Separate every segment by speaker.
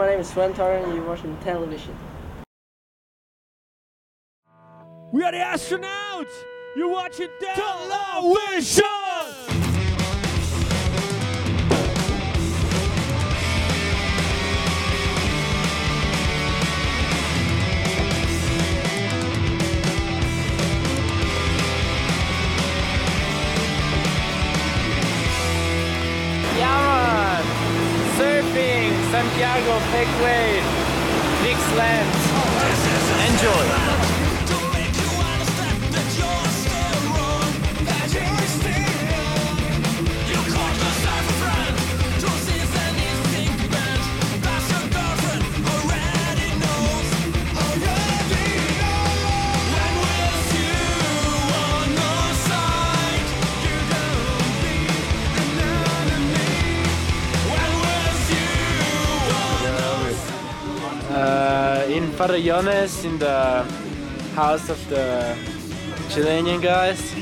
Speaker 1: Hello, my name is Sven Torren and you're watching television.
Speaker 2: We are the astronauts! You're watching television!
Speaker 3: Santiago, big slams. Enjoy. In Farallones, in the house of the Chilean guys.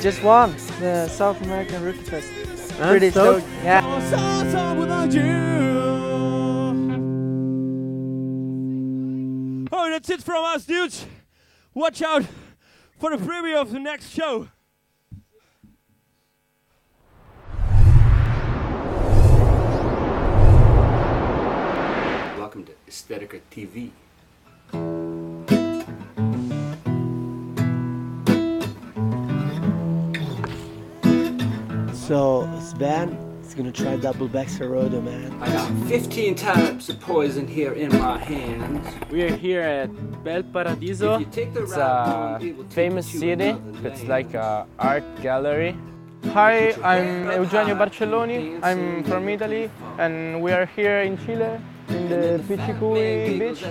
Speaker 1: Just won the South American Rookie Fest.
Speaker 2: Huh?
Speaker 1: Pretty
Speaker 2: Stoked?
Speaker 1: stoked. Yeah.
Speaker 2: Oh, that's it from us, dudes. Watch out for the preview of the next show.
Speaker 4: Welcome to Aesthetica TV.
Speaker 5: So Sven is gonna try double back rodeo, man.
Speaker 4: I got 15 types of poison here in my hands.
Speaker 3: We are here at Valparaiso.
Speaker 4: If you take the
Speaker 3: It's
Speaker 4: route
Speaker 3: a
Speaker 4: home, it will take
Speaker 3: famous city. It's like a art gallery. Hi, I'm Eugenio Barcelloni. I'm from Italy, and we are here in Chile in the Pichicuy beach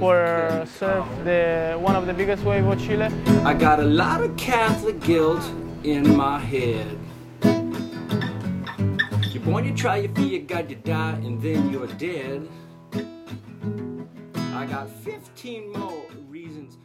Speaker 3: for uh, surf the one of the biggest wave of Chile.
Speaker 4: I got a lot of Catholic guilt in my head. Born, you try, you feel you got to die, and then you're dead. I got 15 more reasons